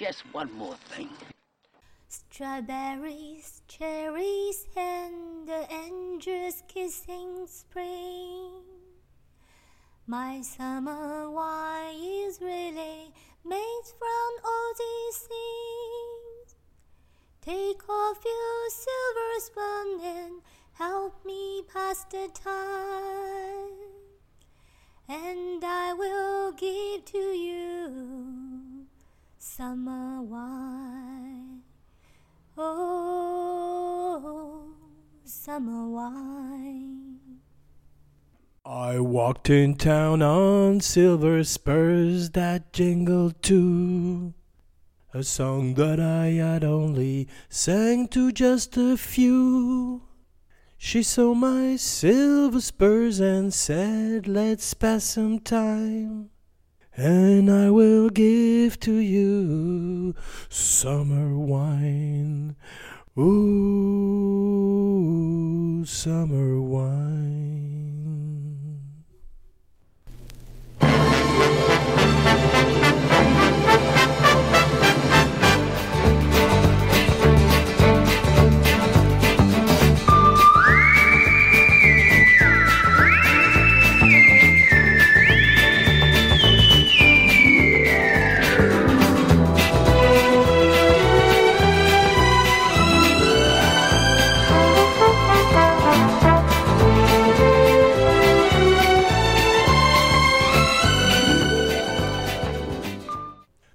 Just one more thing. Strawberries, cherries, and the angels kissing spring. My summer wine is really made from all these things. Take off your silver spoon and help me pass the time. And I will give to you summer wine. Oh, summer wine. I walked in town on silver spurs that jingled too. A song that I had only sang to just a few. She saw my silver spurs and said, Let's pass some time. And I will give to you summer wine. Ooh, summer wine.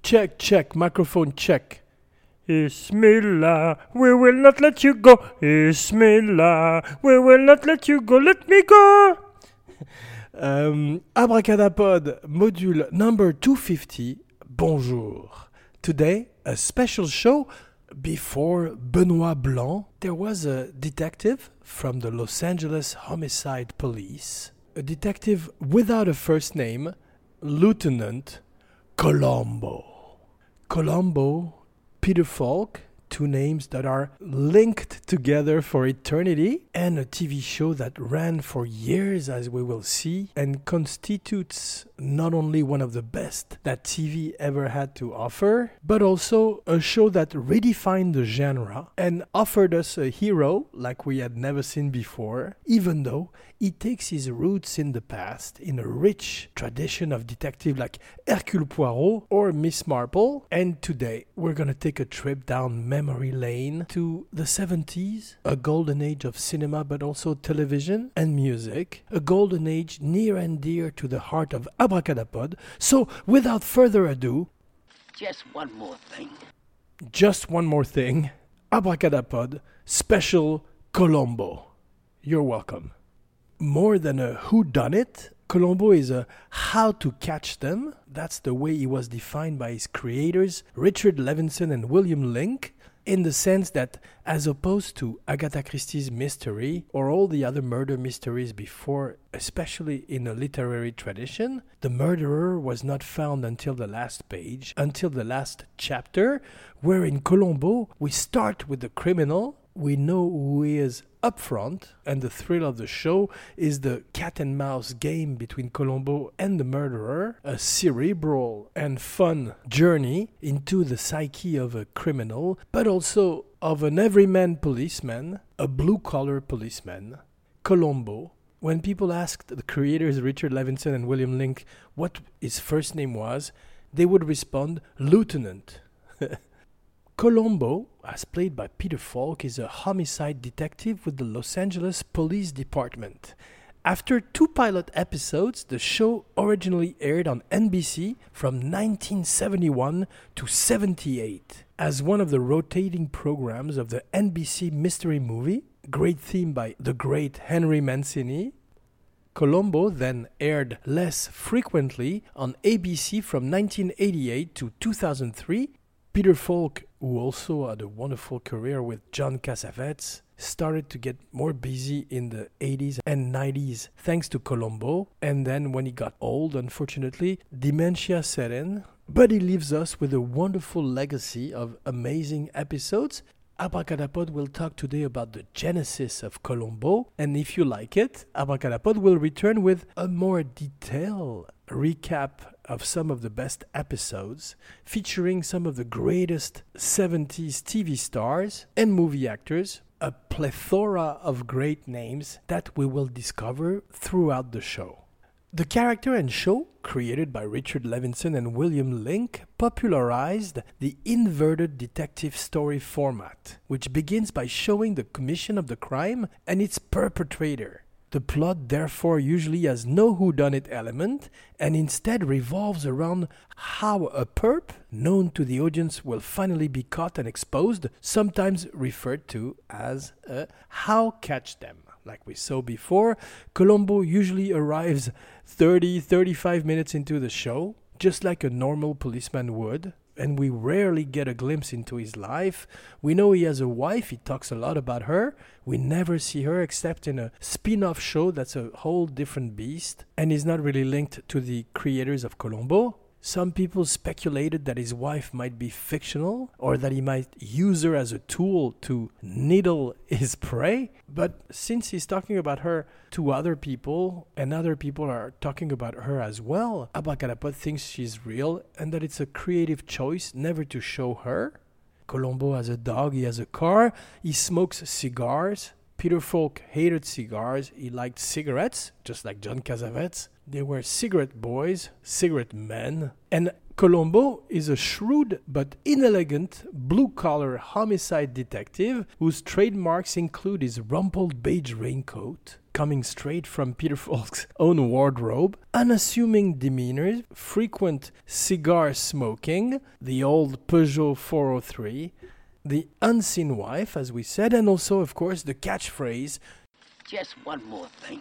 Check, check, microphone check. Ismillah, we will not let you go. Ismillah, we will not let you go. Let me go. um, Abracadapod, module number 250. Bonjour. Today, a special show. Before Benoit Blanc, there was a detective from the Los Angeles Homicide Police, a detective without a first name, Lieutenant Columbo. Columbo, Peter Falk, two names that are linked together for eternity, and a TV show that ran for years, as we will see, and constitutes not only one of the best that TV ever had to offer, but also a show that redefined the genre and offered us a hero like we had never seen before, even though he takes his roots in the past in a rich tradition of detective like Hercule Poirot or Miss Marple. And today we're gonna take a trip down memory lane to the 70s, a golden age of cinema but also television and music, a golden age near and dear to the heart of Abracadapod. So without further ado, Just one more thing. just one more thing Abracadapod Special Columbo. You're welcome. More than a who done it, Columbo is a how to catch them. That's the way he was defined by his creators, Richard Levinson and William Link, in the sense that, as opposed to Agatha Christie's mystery or all the other murder mysteries before, especially in a literary tradition, the murderer was not found until the last page, until the last chapter, where in Columbo we start with the criminal, we know who he is up front, and the thrill of the show is the cat and mouse game between Columbo and the murderer, a cerebral and fun journey into the psyche of a criminal, but also of an everyman policeman, a blue collar policeman, Columbo. When people asked the creators Richard Levinson and William Link what his first name was, they would respond Lieutenant. Columbo, as played by Peter Falk, is a homicide detective with the Los Angeles Police Department. After two pilot episodes, the show originally aired on NBC from 1971 to 78 as one of the rotating programs of the NBC Mystery Movie, great theme by the great Henry Mancini. Columbo then aired less frequently on ABC from 1988 to 2003 Peter Falk, who also had a wonderful career with John Cassavetes, started to get more busy in the 80s and 90s thanks to Columbo. And then when he got old, unfortunately, dementia set in. But he leaves us with a wonderful legacy of amazing episodes. Abracadapod will talk today about the genesis of Columbo, and if you like it, Abracadapod will return with a more detailed recap of some of the best episodes, featuring some of the greatest 70s TV stars and movie actors, a plethora of great names that we will discover throughout the show. The character and show, created by Richard Levinson and William Link, popularized the inverted detective story format, which begins by showing the commission of the crime and its perpetrator. The plot therefore usually has no whodunit element and instead revolves around how a perp, known to the audience, will finally be caught and exposed, sometimes referred to as a how catch them. Like we saw before, Columbo usually arrives 30 35 minutes into the show, just like a normal policeman would, and we rarely get a glimpse into his life. We know he has a wife, he talks a lot about her. We never see her except in a spin off show that's a whole different beast and is not really linked to the creators of Columbo. Some people speculated that his wife might be fictional or that he might use her as a tool to needle his prey. But since he's talking about her to other people and other people are talking about her as well, Abracadapod thinks she's real and that it's a creative choice never to show her. Columbo has a dog, he has a car, he smokes cigars. Peter Falk hated cigars, he liked cigarettes, just like John Cassavetes. They were cigarette boys, cigarette men, and Columbo is a shrewd but inelegant blue collar homicide detective whose trademarks include his rumpled beige raincoat, coming straight from Peter Falk's own wardrobe, unassuming demeanor, frequent cigar smoking, the old Peugeot 403, the unseen wife, as we said, and also, of course, the catchphrase Just one more thing.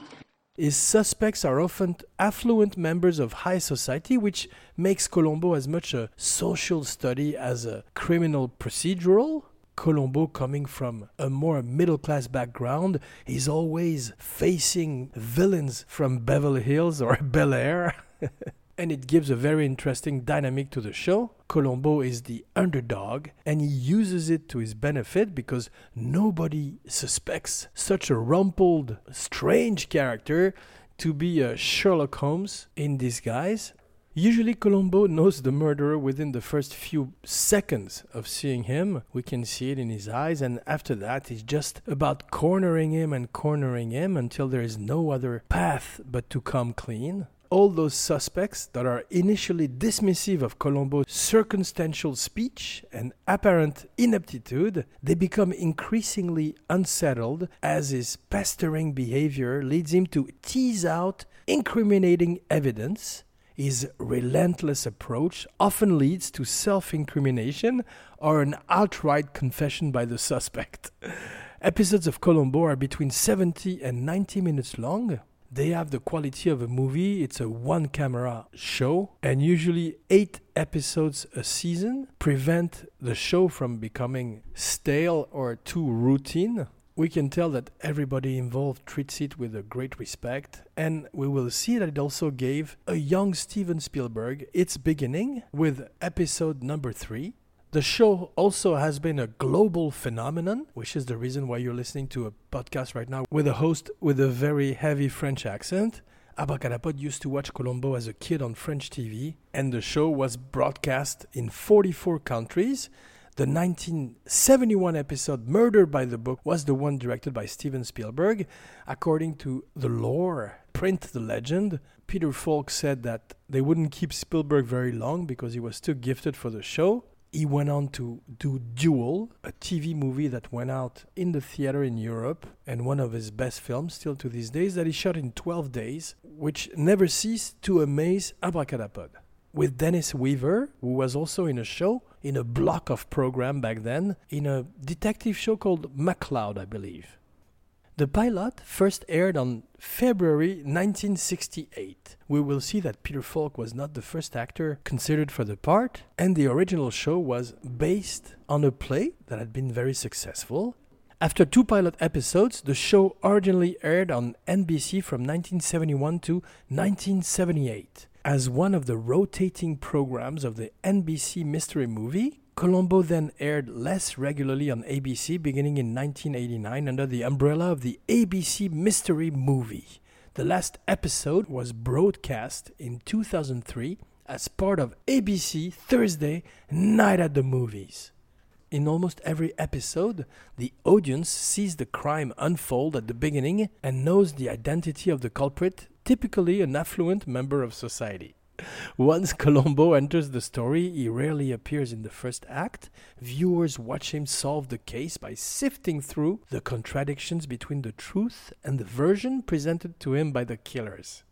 His suspects are often affluent members of high society, which makes Columbo as much a social study as a criminal procedural. Columbo, coming from a more middle class background, is always facing villains from Beverly Hills or Bel Air. and it gives a very interesting dynamic to the show. Columbo is the underdog and he uses it to his benefit because nobody suspects such a rumpled, strange character to be a Sherlock Holmes in disguise. Usually, Columbo knows the murderer within the first few seconds of seeing him. We can see it in his eyes, and after that, it's just about cornering him and cornering him until there is no other path but to come clean all those suspects that are initially dismissive of Columbo's circumstantial speech and apparent ineptitude, they become increasingly unsettled as his pestering behavior leads him to tease out incriminating evidence. His relentless approach often leads to self incrimination or an outright confession by the suspect. Episodes of Columbo are between 70 and 90 minutes long, they have the quality of a movie. It's a one camera show, and usually eight episodes a season prevent the show from becoming stale or too routine. We can tell that everybody involved treats it with a great respect, and we will see that it also gave a young Steven Spielberg its beginning with episode number three, the show also has been a global phenomenon, which is the reason why you're listening to a podcast right now with a host with a very heavy French accent. Abracadapod used to watch Columbo as a kid on French TV, and the show was broadcast in 44 countries. The 1971 episode Murder by the Book was the one directed by Steven Spielberg. According to the lore, print the legend, Peter Falk said that they wouldn't keep Spielberg very long because he was too gifted for the show he went on to do Duel, a TV movie that went out in the theater in Europe, and one of his best films still to these days, that he shot in 12 days, which never ceased to amaze Abracadapod. With Dennis Weaver, who was also in a show, in a block of program back then, in a detective show called McCloud, I believe. The pilot first aired on February 1968. We will see that Peter Falk was not the first actor considered for the part, and the original show was based on a play that had been very successful. After two pilot episodes, the show originally aired on NBC from 1971 to 1978 as one of the rotating programs of the NBC Mystery Movie Columbo then aired less regularly on ABC beginning in 1989 under the umbrella of the ABC Mystery Movie. The last episode was broadcast in 2003 as part of ABC Thursday Night at the Movies. In almost every episode, the audience sees the crime unfold at the beginning and knows the identity of the culprit, typically an affluent member of society. Once Columbo enters the story, he rarely appears in the first act. Viewers watch him solve the case by sifting through the contradictions between the truth and the version presented to him by the killers.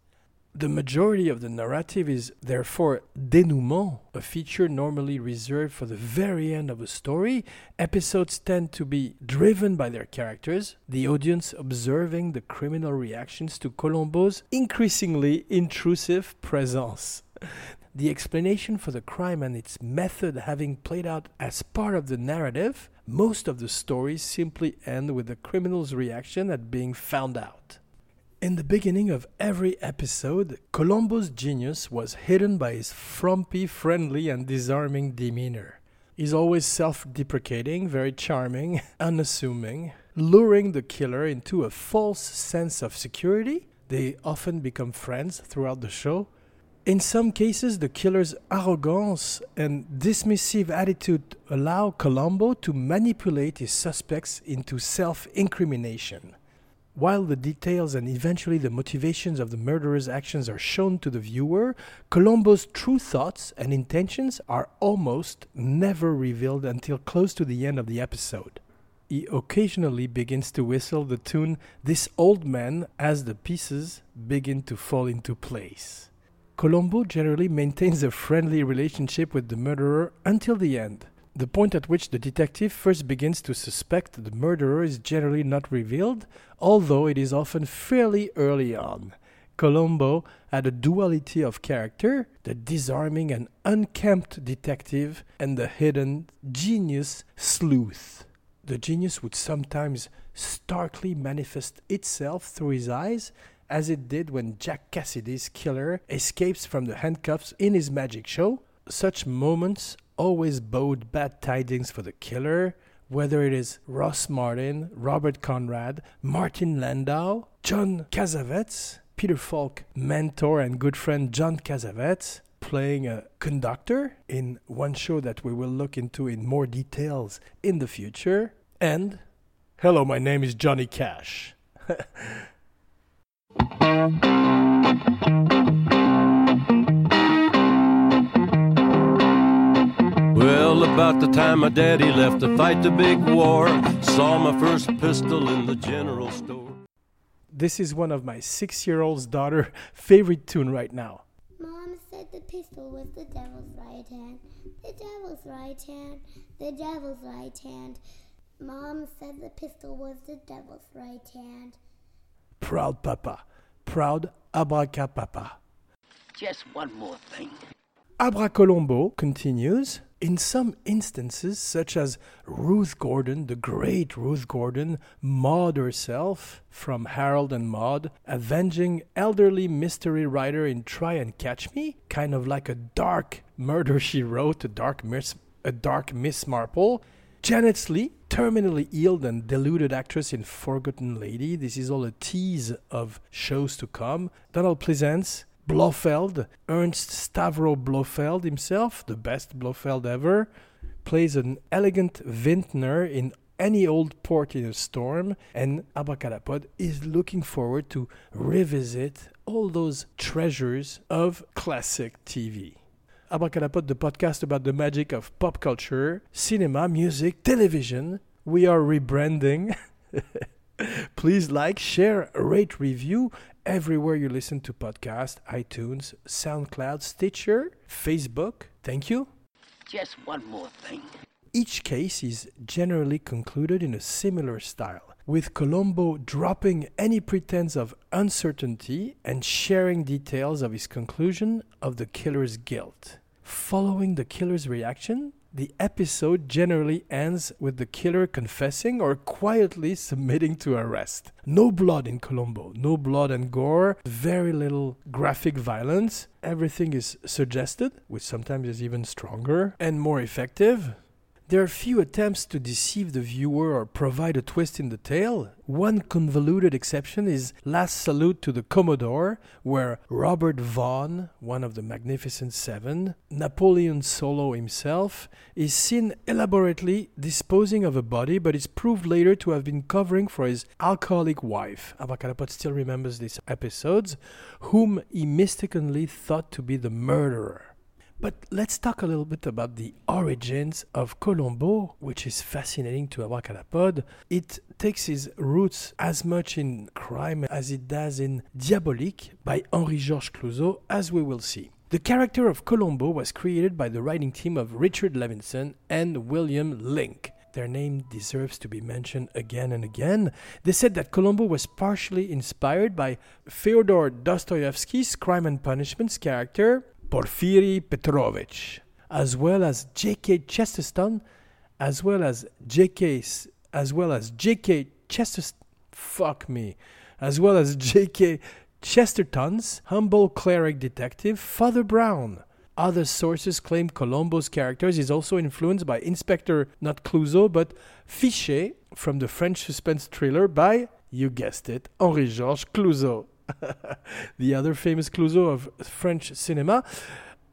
The majority of the narrative is therefore denouement, a feature normally reserved for the very end of a story. Episodes tend to be driven by their characters, the audience observing the criminal reactions to Columbo's increasingly intrusive presence. The explanation for the crime and its method having played out as part of the narrative, most of the stories simply end with the criminal's reaction at being found out. In the beginning of every episode, Columbo's genius was hidden by his frumpy, friendly, and disarming demeanor. He's always self deprecating, very charming, unassuming, luring the killer into a false sense of security. They often become friends throughout the show. In some cases, the killer's arrogance and dismissive attitude allow Columbo to manipulate his suspects into self incrimination. While the details and eventually the motivations of the murderer's actions are shown to the viewer, Columbo's true thoughts and intentions are almost never revealed until close to the end of the episode. He occasionally begins to whistle the tune This Old Man as the pieces begin to fall into place. Columbo generally maintains a friendly relationship with the murderer until the end. The point at which the detective first begins to suspect the murderer is generally not revealed, although it is often fairly early on. Columbo had a duality of character the disarming and unkempt detective, and the hidden genius sleuth. The genius would sometimes starkly manifest itself through his eyes, as it did when Jack Cassidy's killer escapes from the handcuffs in his magic show. Such moments always bode bad tidings for the killer, whether it is Ross Martin, Robert Conrad, Martin Landau, John Cassavetes, Peter Falk mentor and good friend John Cassavetes, playing a conductor in one show that we will look into in more details in the future. And hello, my name is Johnny Cash. Well, about the time my daddy left to fight the big war, saw my first pistol in the general store. This is one of my six year old's daughter favorite tune right now. Mom said the pistol was the devil's right hand. The devil's right hand. The devil's right hand. Mom said the pistol was the devil's right hand. Proud Papa. Proud Abracapapa. Just one more thing. Abracolombo continues. In some instances, such as Ruth Gordon, the great Ruth Gordon, Maude herself from Harold and Maude, avenging elderly mystery writer in Try and Catch Me, kind of like a dark murder she wrote, a dark miss, a dark Miss Marple. Janet Leigh, terminally ill and deluded actress in Forgotten Lady. This is all a tease of shows to come. Donald Pleasence, Blofeld, Ernst Stavro Blofeld himself, the best Blofeld ever, plays an elegant vintner in any old port in a storm, and Abracadapod is looking forward to revisit all those treasures of classic TV. Abracadapod, the podcast about the magic of pop culture, cinema, music, television. We are rebranding. Please like, share, rate, review everywhere you listen to podcasts iTunes, SoundCloud, Stitcher, Facebook. Thank you. Just one more thing. Each case is generally concluded in a similar style, with Columbo dropping any pretense of uncertainty and sharing details of his conclusion of the killer's guilt. Following the killer's reaction, the episode generally ends with the killer confessing or quietly submitting to arrest. No blood in Columbo, no blood and gore, very little graphic violence. Everything is suggested, which sometimes is even stronger and more effective. There are few attempts to deceive the viewer or provide a twist in the tale. One convoluted exception is Last Salute to the Commodore, where Robert Vaughn, one of the Magnificent Seven, Napoleon Solo himself, is seen elaborately disposing of a body, but is proved later to have been covering for his alcoholic wife. Abracadapod still remembers these episodes, whom he mistakenly thought to be the murderer. But let's talk a little bit about the origins of Columbo, which is fascinating to Abracadapod. It takes its roots as much in crime as it does in Diabolique by Henri Georges Clouzot, as we will see. The character of Columbo was created by the writing team of Richard Levinson and William Link. Their name deserves to be mentioned again and again. They said that Columbo was partially inspired by Fyodor Dostoevsky's Crime and Punishment's character Porfiry Petrovich, as well as J.K. Chesterton, as well as J.K. as well as J.K. Chesterton. Fuck me, as well as J.K. Chesterton's humble cleric detective Father Brown. Other sources claim Columbo's characters is also influenced by Inspector not Clouseau but Fichet from the French suspense thriller by, you guessed it, Henri Georges Clouzot. the other famous Clouseau of French cinema,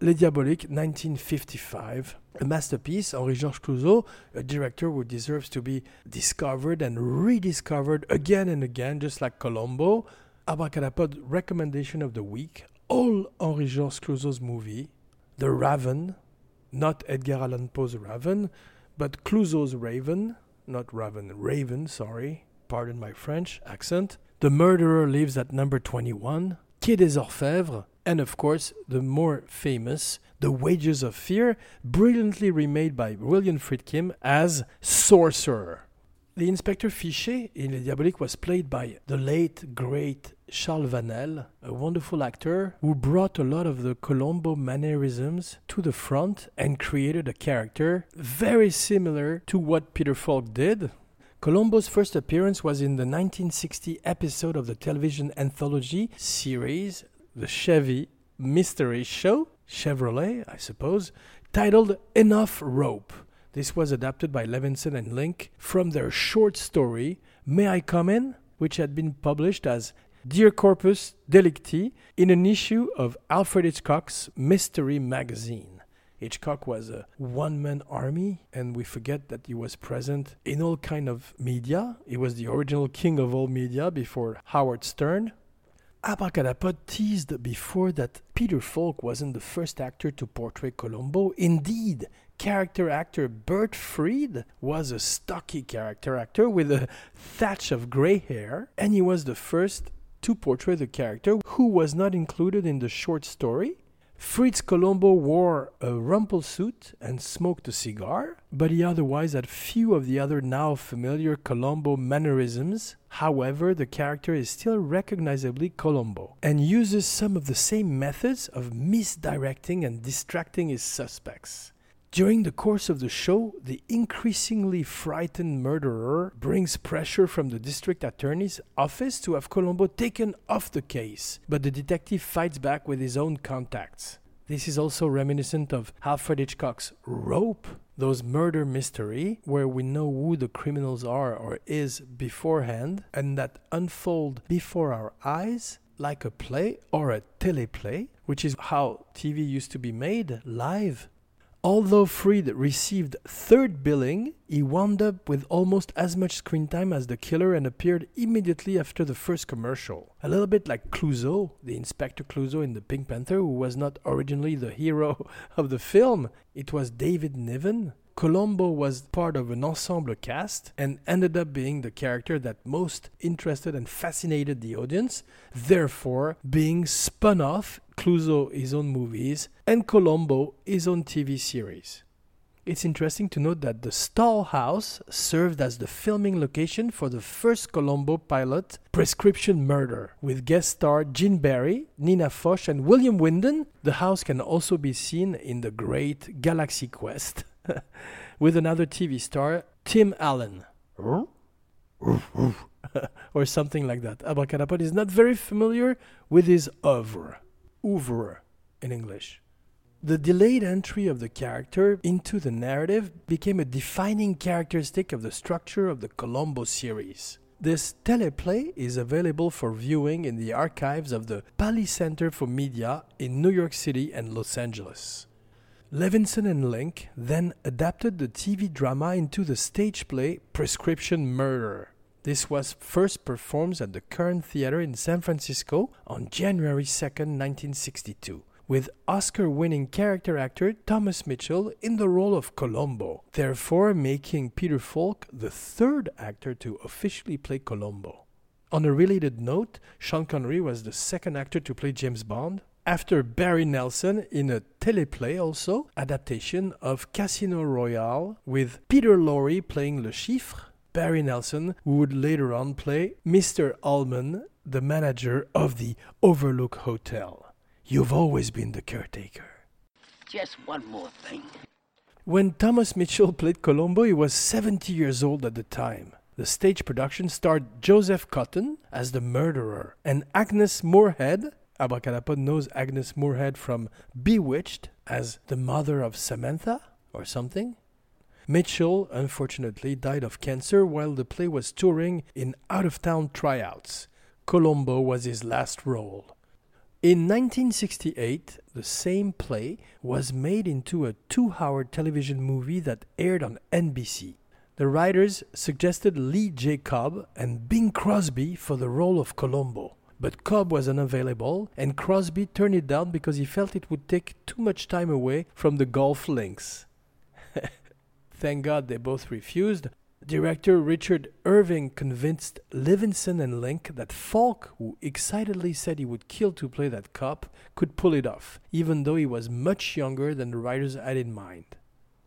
Les Diaboliques, 1955. A masterpiece, Henri Georges Clouzot, a director who deserves to be discovered and rediscovered again and again, just like Columbo. Abracadapod recommendation of the week, all Henri Georges Clouzot's movie, The Raven, not Edgar Allan Poe's Raven, but Clouzot's Raven, not Raven, Raven, sorry, pardon my French accent. The Murderer Lives at Number 21, Quai des Orfèvres, and of course, the more famous The Wages of Fear, brilliantly remade by William Friedkin as Sorcerer. The Inspector Fichet in Les Diaboliques was played by the late, great Charles Vanel, a wonderful actor who brought a lot of the Columbo mannerisms to the front and created a character very similar to what Peter Falk did, Columbo's first appearance was in the 1960 episode of the television anthology series, The Chevy Mystery Show, Chevrolet, I suppose, titled Enough Rope. This was adapted by Levinson and Link from their short story, May I Come In? which had been published as Dear Corpus Delicti in an issue of Alfred Hitchcock's Mystery magazine. Hitchcock was a one-man army, and we forget that he was present in all kind of media. He was the original king of all media before Howard Stern. Abracadapod teased before that Peter Falk wasn't the first actor to portray Columbo. Indeed, character actor Bert Freed was a stocky character actor with a thatch of gray hair, and he was the first to portray the character who was not included in the short story Fritz Columbo wore a rumple suit and smoked a cigar, but he otherwise had few of the other now familiar Columbo mannerisms. However, the character is still recognizably Columbo and uses some of the same methods of misdirecting and distracting his suspects. During the course of the show, the increasingly frightened murderer brings pressure from the district attorney's office to have Columbo taken off the case, but the detective fights back with his own contacts. This is also reminiscent of Alfred Hitchcock's Rope, those murder mystery where we know who the criminals are or is beforehand and that unfold before our eyes like a play or a teleplay, which is how TV used to be made live Although Freed received third billing, he wound up with almost as much screen time as the killer and appeared immediately after the first commercial. A little bit like Clouseau, the Inspector Clouseau in The Pink Panther, who was not originally the hero of the film. It was David Niven, Columbo was part of an ensemble cast and ended up being the character that most interested and fascinated the audience, therefore being spun off Clouseau his own movies and Columbo his own TV series. It's interesting to note that the Stahl House served as the filming location for the first Columbo pilot, Prescription Murder, with guest star Gene Barry, Nina Foch, and William Windom. The house can also be seen in the great Galaxy Quest. with another TV star, Tim Allen. or something like that. Abracadapod is not very familiar with his oeuvre. Oeuvre in English. The delayed entry of the character into the narrative became a defining characteristic of the structure of the Columbo series. This teleplay is available for viewing in the archives of the Paley Center for Media in New York City and Los Angeles. Levinson and Link then adapted the TV drama into the stage play Prescription Murder. This was first performed at the Curran Theater in San Francisco on January 2, 1962, with Oscar winning character actor Thomas Mitchell in the role of Columbo, therefore making Peter Falk the third actor to officially play Columbo. On a related note, Sean Connery was the second actor to play James Bond, after Barry Nelson in a teleplay also adaptation of Casino Royale with Peter Lorre playing Le Chiffre, Barry Nelson who would later on play Mr. Ullman, the manager of the Overlook Hotel. You've always been the caretaker. Just one more thing. When Thomas Mitchell played Columbo, he was 70 years old at the time. The stage production starred Joseph Cotten as the murderer and Agnes Moorehead Abracadapod knows Agnes Moorehead from Bewitched as the mother of Samantha or something. Mitchell unfortunately died of cancer while the play was touring in out of town tryouts. Columbo was his last role. In 1968, the same play was made into a two hour television movie that aired on NBC. The writers suggested Lee J. Cobb and Bing Crosby for the role of Columbo But Cobb was unavailable, and Crosby turned it down because he felt it would take too much time away from the golf links. Thank God they both refused. Director Richard Irving convinced Levinson and Link that Falk, who excitedly said he would kill to play that cop, could pull it off, even though he was much younger than the writers had in mind.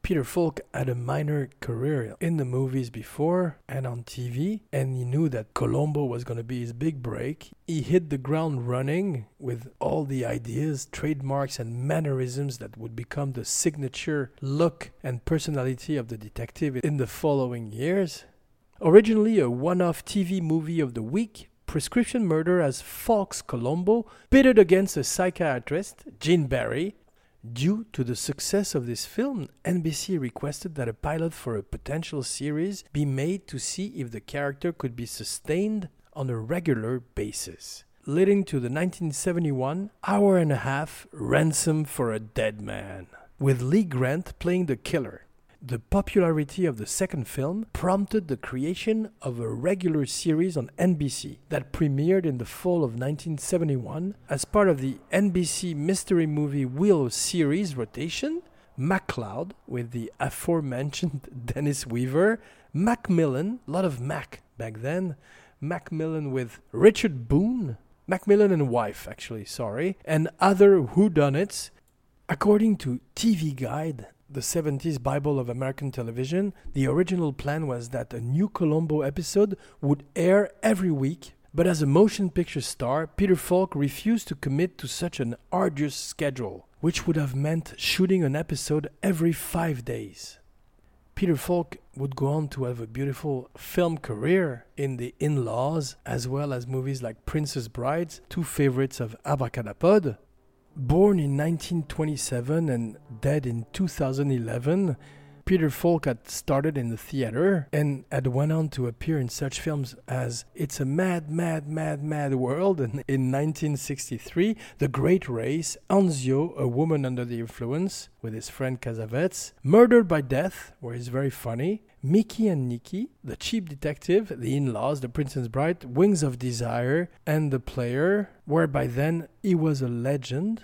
Peter Falk had a minor career in the movies before and on TV, and he knew that Columbo was going to be his big break. He hit the ground running with all the ideas, trademarks, and mannerisms that would become the signature look and personality of the detective in the following years. Originally a one off TV movie of the week, Prescription Murder as Falk's Columbo pitted against a psychiatrist, Gene Barry, Due to the success of this film, NBC requested that a pilot for a potential series be made to see if the character could be sustained on a regular basis, leading to the 1971 hour and a half Ransom for a Dead Man, with Lee Grant playing the killer. The popularity of the second film prompted the creation of a regular series on NBC that premiered in the fall of 1971 as part of the NBC mystery movie Wheel series rotation. McCloud, with the aforementioned Dennis Weaver, McMillan, a lot of Mac back then, McMillan with Richard Boone, McMillan and wife, actually, sorry, and other whodunits. According to TV Guide, the 70s Bible of American television, the original plan was that a new Columbo episode would air every week, but as a motion picture star, Peter Falk refused to commit to such an arduous schedule, which would have meant shooting an episode every five days. Peter Falk would go on to have a beautiful film career in The In Laws, as well as movies like Princess Brides, two favorites of Abracadapod, Born in 1927 and dead in 2011, Peter Falk had started in the theater and had went on to appear in such films as It's a Mad, Mad, Mad, Mad World in 1963, The Great Race, Anzio, A Woman Under the Influence with his friend Cassavetes, Murdered by Death, where he's very funny, Mickey and Nicky, The Cheap Detective, The In Laws, The Princess Bride, Wings of Desire, and The Player, where by then he was a legend.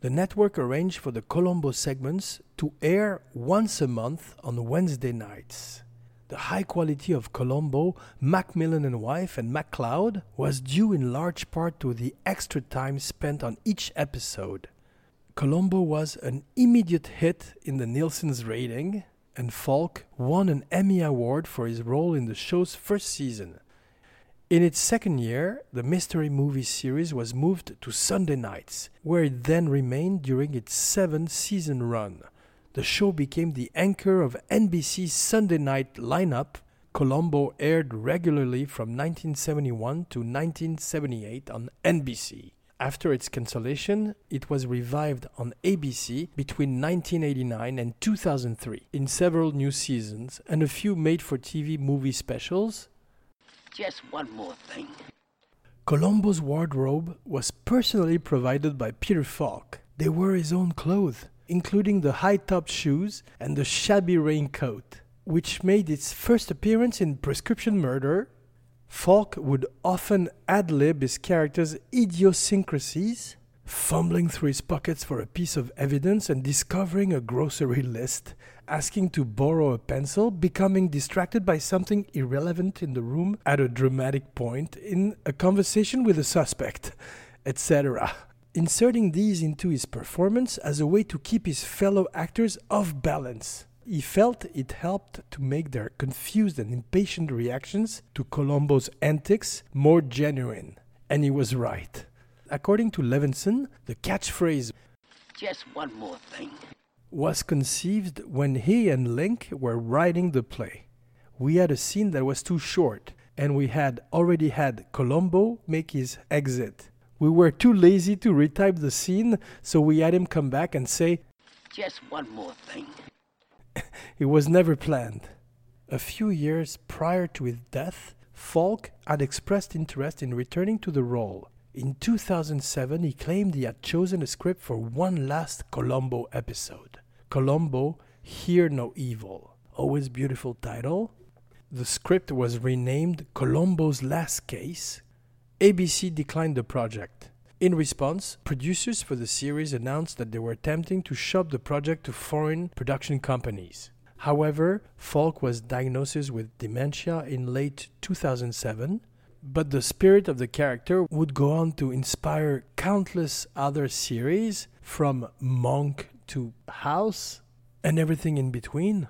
The network arranged for the Columbo segments to air once a month on Wednesday nights. The high quality of Columbo, McMillan and Wife, and McCloud was due in large part to the extra time spent on each episode. Columbo was an immediate hit in the Nielsen's rating, and Falk won an Emmy Award for his role in the show's first season. In its second year, the mystery movie series was moved to Sunday nights, where it then remained during its seven season run. The show became the anchor of NBC's Sunday night lineup. Columbo aired regularly from 1971 to 1978 on NBC. After its cancellation, it was revived on ABC between 1989 and 2003 in several new seasons and a few made for TV movie specials. Just one more thing. Columbo's wardrobe was personally provided by Peter Falk. They were his own clothes, including the high topped shoes and the shabby raincoat, which made its first appearance in Prescription Murder. Falk would often ad lib his character's idiosyncrasies, fumbling through his pockets for a piece of evidence and discovering a grocery list, asking to borrow a pencil, becoming distracted by something irrelevant in the room at a dramatic point in a conversation with a suspect, etc. Inserting these into his performance as a way to keep his fellow actors off balance. He felt it helped to make their confused and impatient reactions to Columbo's antics more genuine. And he was right. According to Levinson, the catchphrase Just one more thing. was conceived when he and Link were writing the play. We had a scene that was too short, and we had already had Columbo make his exit. We were too lazy to retype the scene, so we had him come back and say Just one more thing. it was never planned. A few years prior to his death, Falk had expressed interest in returning to the role. In 2007, he claimed he had chosen a script for one last Columbo episode. Columbo, Hear No Evil. Always beautiful title. The script was renamed Columbo's Last Case. ABC declined the project. In response, producers for the series announced that they were attempting to shop the project to foreign production companies. However, Falk was diagnosed with dementia in late 2007, but the spirit of the character would go on to inspire countless other series, from Monk to House and everything in between.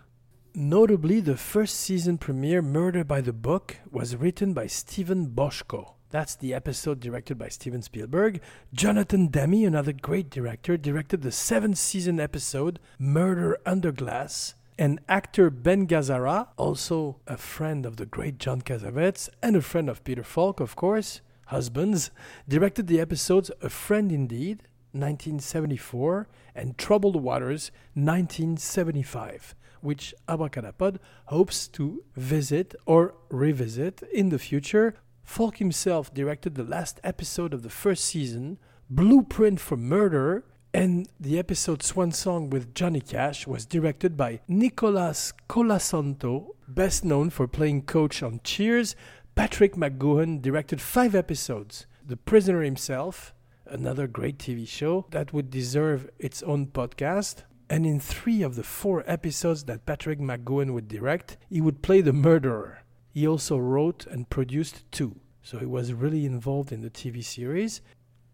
Notably, the first season premiere, Murder by the Book, was written by Steven Bochco. That's the episode directed by Steven Spielberg. Jonathan Demme, another great director, directed the seventh season episode, Murder Under Glass. And actor Ben Gazzara, also a friend of the great John Cassavetes and a friend of Peter Falk, of course, husbands, directed the episodes A Friend Indeed, 1974, and Troubled Waters, 1975, which Abracadapod hopes to visit or revisit in the future. Falk himself directed the last episode of the first season, Blueprint for Murder, and the episode Swan Song with Johnny Cash was directed by Nicholas Colasanto, best known for playing coach on Cheers. Patrick McGoohan directed five episodes. The Prisoner himself, another great TV show that would deserve its own podcast. And in three of the four episodes that Patrick McGoohan would direct, he would play the murderer. He also wrote and produced two, so he was really involved in the TV series.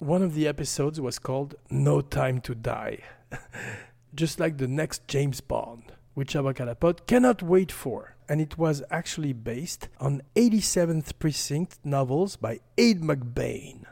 One of the episodes was called No Time to Die, just like the next James Bond, which Abracadapod cannot wait for. And it was actually based on 87th Precinct novels by Ed McBain.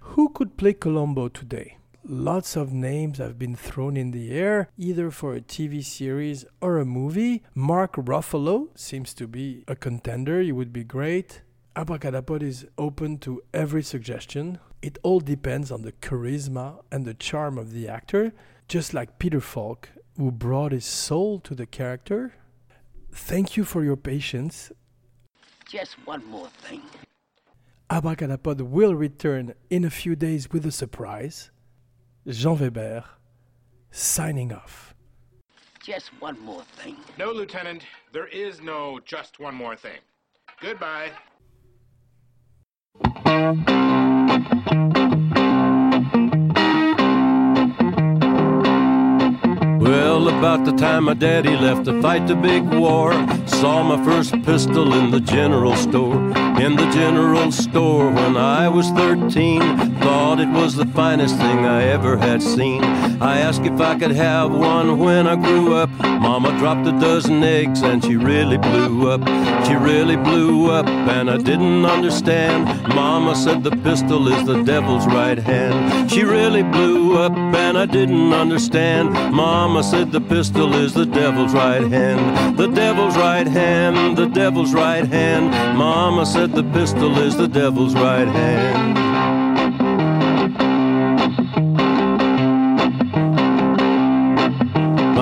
Who could play Columbo today? Lots of names have been thrown in the air, either for a TV series or a movie. Mark Ruffalo seems to be a contender, he would be great. Abracadapod is open to every suggestion. It all depends on the charisma and the charm of the actor, just like Peter Falk, who brought his soul to the character. Thank you for your patience. Just one more thing. Abracadapod will return in a few days with a surprise. Jean Weber, signing off. Just one more thing. No, Lieutenant, there is no just one more thing. Goodbye. Well, the time my daddy left to fight the big war, saw my first pistol in the general store. In the general store when I was 13, thought it was the finest thing I ever had seen. I asked if I could have one when I grew up. Mama dropped a dozen eggs and she really blew up. She really blew up and I didn't understand. Mama said the pistol is the devil's right hand. She really blew up and I didn't understand. Mama said the pistol is the devil's right hand. The devil's right hand, the devil's right hand. Mama said the pistol is the devil's right hand.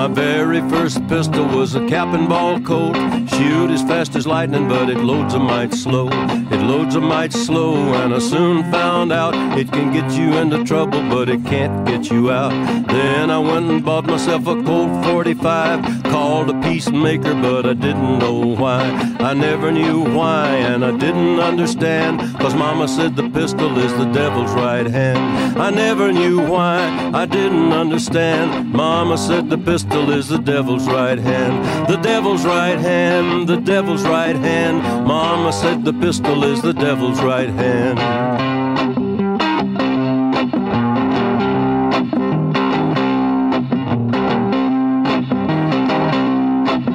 My very first pistol was a cap and ball Colt. Shoot as fast as lightning, but it loads a mite slow. It loads a mite slow, and I soon found out it can get you into trouble, but it can't get you out. Then I went and bought myself a Colt 45, called a peacemaker, but I didn't know why. I never knew why, and I didn't understand, cause Mama said the pistol is the devil's right hand. I never knew why, I didn't understand. Mama said the pistol is the devil's right hand. The devil's right hand, the devil's right hand. Mama said the pistol is the devil's right hand.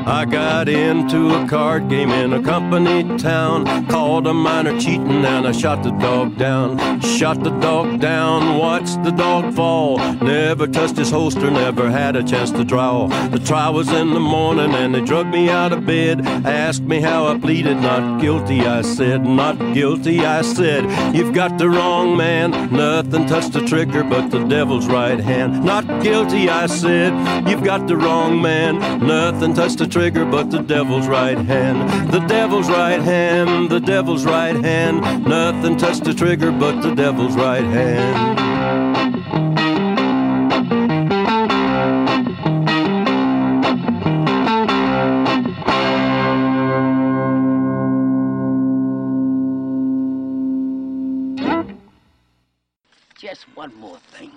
I got into a card game in a company town. Called a miner cheating and I shot the dog down. Shot the dog down, watched the dog fall. Never touched his holster, never had a chance to draw. The trial was in the morning and they drug me out of bed. Asked me how I pleaded, not guilty, I said. Not guilty, I said. You've got the wrong man. Nothing touched the trigger but the devil's right hand. Not guilty, I said. You've got the wrong man. Nothing touched the trigger but the devil's right hand. The devil's right hand, the devil's right hand. Nothing touched the trigger but the devil's right hand. Just one more thing.